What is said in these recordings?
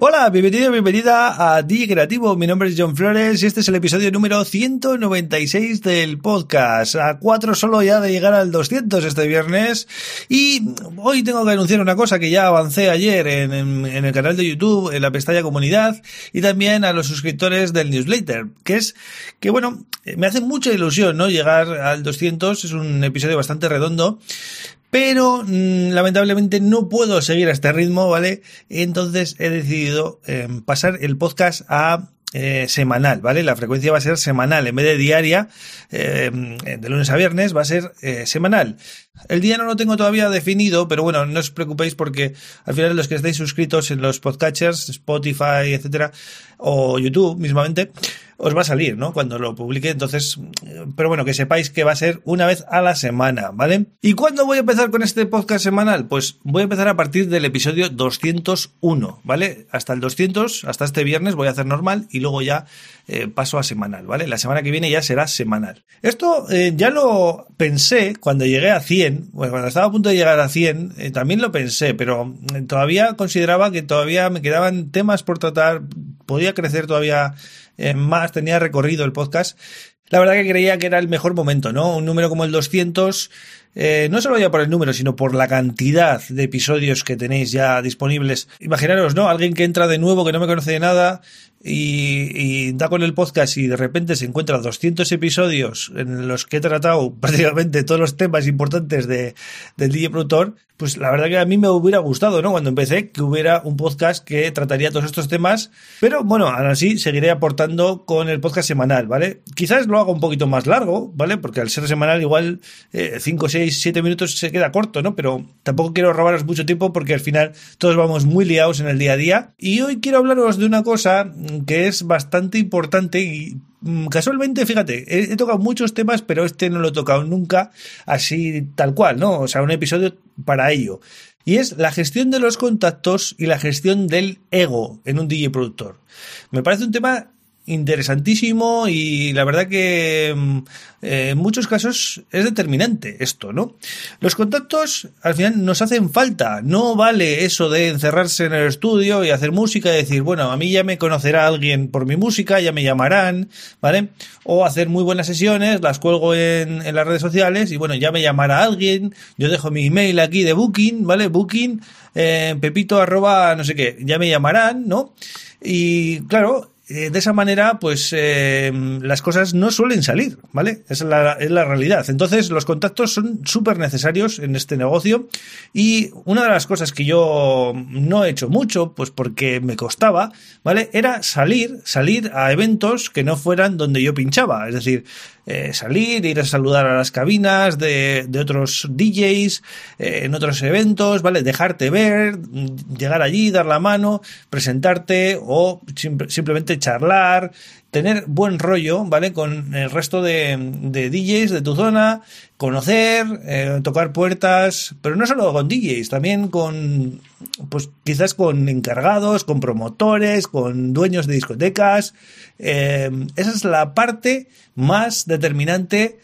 Hola, bienvenido, bienvenida a DJ Creativo. Mi nombre es John Flores y este es el episodio número 196 del podcast. A cuatro solo ya de llegar al 200 este viernes. Y hoy tengo que anunciar una cosa que ya avancé ayer en, en, el canal de YouTube, en la pestaña comunidad y también a los suscriptores del newsletter. Que es que, bueno, me hace mucha ilusión, ¿no? Llegar al 200. Es un episodio bastante redondo pero mm, lamentablemente no puedo seguir a este ritmo, ¿vale? Entonces he decidido em, pasar el podcast a eh, semanal, ¿vale? La frecuencia va a ser semanal en vez de diaria, em, de lunes a viernes va a ser eh, semanal. El día no lo tengo todavía definido, pero bueno, no os preocupéis porque al final los que estáis suscritos en los podcatchers, Spotify, etcétera, o YouTube mismamente, os va a salir, ¿no? Cuando lo publique, entonces, pero bueno, que sepáis que va a ser una vez a la semana, ¿vale? ¿Y cuándo voy a empezar con este podcast semanal? Pues voy a empezar a partir del episodio 201, ¿vale? Hasta el 200, hasta este viernes voy a hacer normal y luego ya eh, paso a semanal, ¿vale? La semana que viene ya será semanal. Esto eh, ya lo pensé cuando llegué a 100, bueno, cuando estaba a punto de llegar a 100, eh, también lo pensé, pero todavía consideraba que todavía me quedaban temas por tratar, podía crecer todavía más tenía recorrido el podcast. La verdad que creía que era el mejor momento, ¿no? Un número como el 200, eh, no solo ya por el número, sino por la cantidad de episodios que tenéis ya disponibles. Imaginaros, ¿no? Alguien que entra de nuevo, que no me conoce de nada, y, da con el podcast y de repente se encuentra 200 episodios en los que he tratado prácticamente todos los temas importantes de, del DJ productor, pues la verdad que a mí me hubiera gustado, ¿no? Cuando empecé, que hubiera un podcast que trataría todos estos temas, pero bueno, aún así seguiré aportando con el podcast semanal, ¿vale? Quizás lo haga un poquito más largo, ¿vale? Porque al ser semanal igual 5, 6, 7 minutos se queda corto, ¿no? Pero tampoco quiero robaros mucho tiempo porque al final todos vamos muy liados en el día a día. Y hoy quiero hablaros de una cosa que es bastante importante y mm, casualmente, fíjate, he, tocado muchos temas, pero este no lo he tocado nunca así tal cual, ¿no? O sea, un episodio para ello. Y es la gestión de los contactos y la gestión del ego en un DJ productor. Me parece un tema interesantísimo y la verdad que mm, eh, en muchos casos es determinante esto, ¿no? Los contactos al final nos hacen falta, no vale eso de encerrarse en el estudio y hacer música y decir, bueno, a mí ya me conocerá alguien por mi música, ya me llamarán, ¿vale? O hacer muy buenas sesiones, las cuelgo en, las redes sociales y bueno, ya me llamará alguien, yo dejo mi email aquí de Booking, ¿vale? Booking, eh, pepito arroba no sé qué, ya me llamarán, ¿no? Y claro, eh, de esa manera, pues eh, las cosas no suelen salir, ¿vale? Es la, es la realidad. Entonces, los contactos son súper necesarios en este negocio y una de las cosas que yo no he hecho mucho, pues porque me costaba, ¿vale? Era salir, salir a eventos que no fueran donde yo pinchaba. Es decir, eh, salir, ir a saludar a las cabinas de, de otros DJs, en otros eventos, ¿vale? Dejarte ver, llegar allí, dar la mano, presentarte o simplemente charlar, tener buen rollo, ¿vale? Con el resto de, de DJs de tu zona, conocer, eh, tocar puertas, pero no solo con DJs, también con, pues quizás con encargados, con promotores, con dueños de discotecas. Eh, esa es la parte más determinante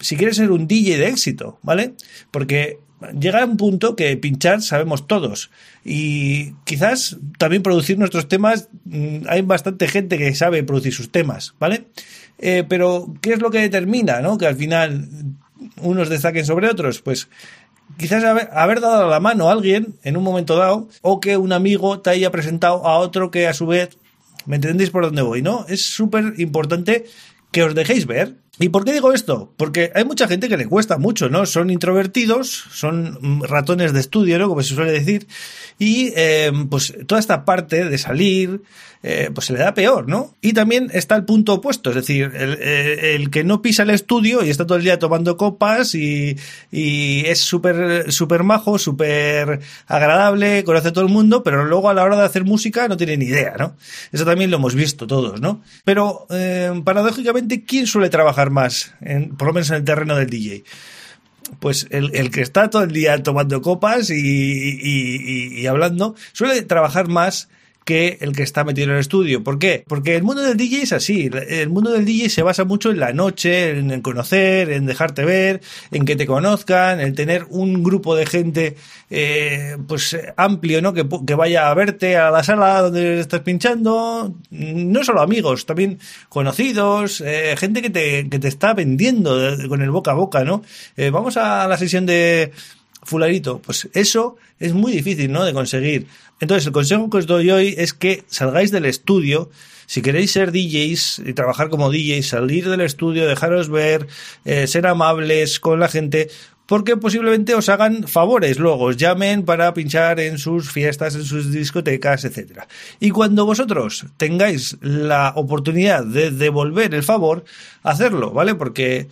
si quieres ser un DJ de éxito, ¿vale? Porque llega un punto que pinchar sabemos todos y quizás también producir nuestros temas hay bastante gente que sabe producir sus temas vale eh, pero qué es lo que determina no que al final unos destaquen sobre otros. Pues quizás haber, haber, dado la mano a alguien en un momento dado o que un amigo te haya presentado a otro que a su vez me entendéis por dónde voy no es súper importante que os dejéis ver ¿Y por qué digo esto? Porque hay mucha gente que le cuesta mucho, ¿no? Son introvertidos, son ratones de estudio, ¿no? Como se suele decir. Y eh, pues toda esta parte de salir, eh, pues se le da peor, ¿no? Y también está el punto opuesto, es decir, el, el que no pisa el estudio y está todo el día tomando copas y, y es súper súper majo, súper agradable, conoce a todo el mundo, pero luego a la hora de hacer música no tiene ni idea, ¿no? Eso también lo hemos visto todos, ¿no? Pero eh, paradójicamente, ¿quién suele trabajar más, en, por lo menos en el terreno del DJ? pues el, que está todo el día tomando copas y, hablando suele trabajar más que el que está metido en el estudio. ¿Por qué? Porque el mundo del DJ es así. El mundo del DJ se basa mucho en la noche, en conocer, en dejarte ver, en que te conozcan, en tener un grupo de gente eh, pues amplio, ¿no? Que, que, vaya a verte a la sala donde estás pinchando. No solo amigos, también conocidos, eh, gente que te, que te está vendiendo con el boca a boca, ¿no? Eh, vamos a la sesión de fularito. Pues eso es muy difícil, ¿no? De conseguir. Entonces, el consejo que os doy hoy es que salgáis del estudio. Si queréis ser DJs y trabajar como DJs, salir del estudio, dejaros ver, eh, ser amables con la gente, porque posiblemente os hagan favores luego, os llamen para pinchar en sus fiestas, en sus discotecas, etc. Y cuando vosotros tengáis la oportunidad de devolver el favor, hacerlo, ¿vale? Porque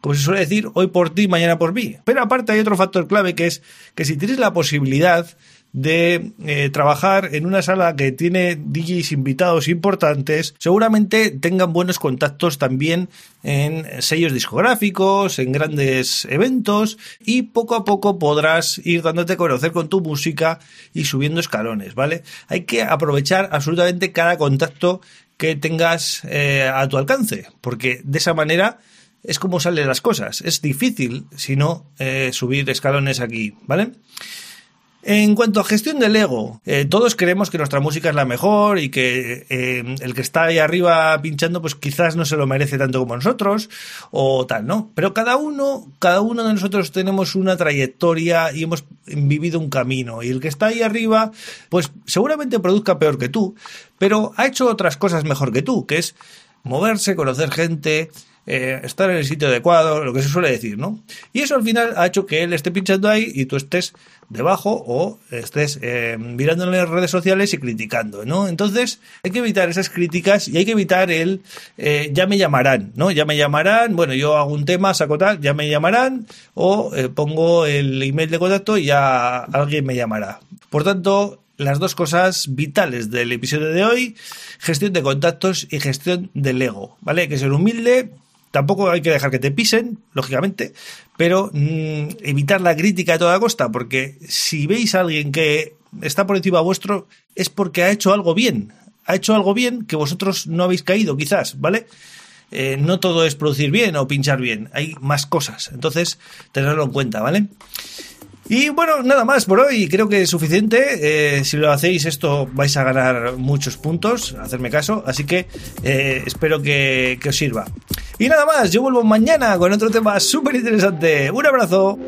como se suele decir, hoy por ti, mañana por mí. Pero aparte hay otro factor clave que es que si tienes la posibilidad de eh, trabajar en una sala que tiene DJs invitados importantes, seguramente tengan buenos contactos también en sellos discográficos, en grandes eventos y poco a poco podrás ir dándote a conocer con tu música y subiendo escalones, ¿vale? Hay que aprovechar absolutamente cada contacto que tengas eh, a tu alcance, porque de esa manera es como salen las cosas. Es difícil, si no, eh, subir escalones aquí, ¿vale? En cuanto a gestión del ego, eh, todos creemos que nuestra música es la mejor y que eh, el que está ahí arriba pinchando, pues quizás no se lo merece tanto como nosotros o tal, ¿no? Pero cada uno, cada uno de nosotros tenemos una trayectoria y hemos vivido un camino y el que está ahí arriba, pues seguramente produzca peor que tú, pero ha hecho otras cosas mejor que tú, que es moverse, conocer gente, eh, estar en el sitio adecuado, lo que se suele decir, ¿no? Y eso al final ha hecho que él esté pinchando ahí y tú estés debajo o estés eh, mirando en las redes sociales y criticando, ¿no? Entonces hay que evitar esas críticas y hay que evitar el eh, ya me llamarán, ¿no? Ya me llamarán, bueno, yo hago un tema, saco tal, ya me llamarán o eh, pongo el email de contacto y ya alguien me llamará. Por tanto, las dos cosas vitales del episodio de hoy, gestión de contactos y gestión del ego, ¿vale? Hay que ser humilde, Tampoco hay que dejar que te pisen, lógicamente, pero mm, evitar la crítica a toda costa, porque si veis a alguien que está por encima vuestro, es porque ha hecho algo bien. Ha hecho algo bien que vosotros no habéis caído, quizás, ¿vale? Eh, no todo es producir bien o pinchar bien, hay más cosas. Entonces, tenerlo en cuenta, ¿vale? Y bueno, nada más por hoy, creo que es suficiente. Eh, si lo hacéis esto vais a ganar muchos puntos, hacerme caso, así que eh, espero que, que os sirva. Y nada más, yo vuelvo mañana con otro tema súper interesante. Un abrazo.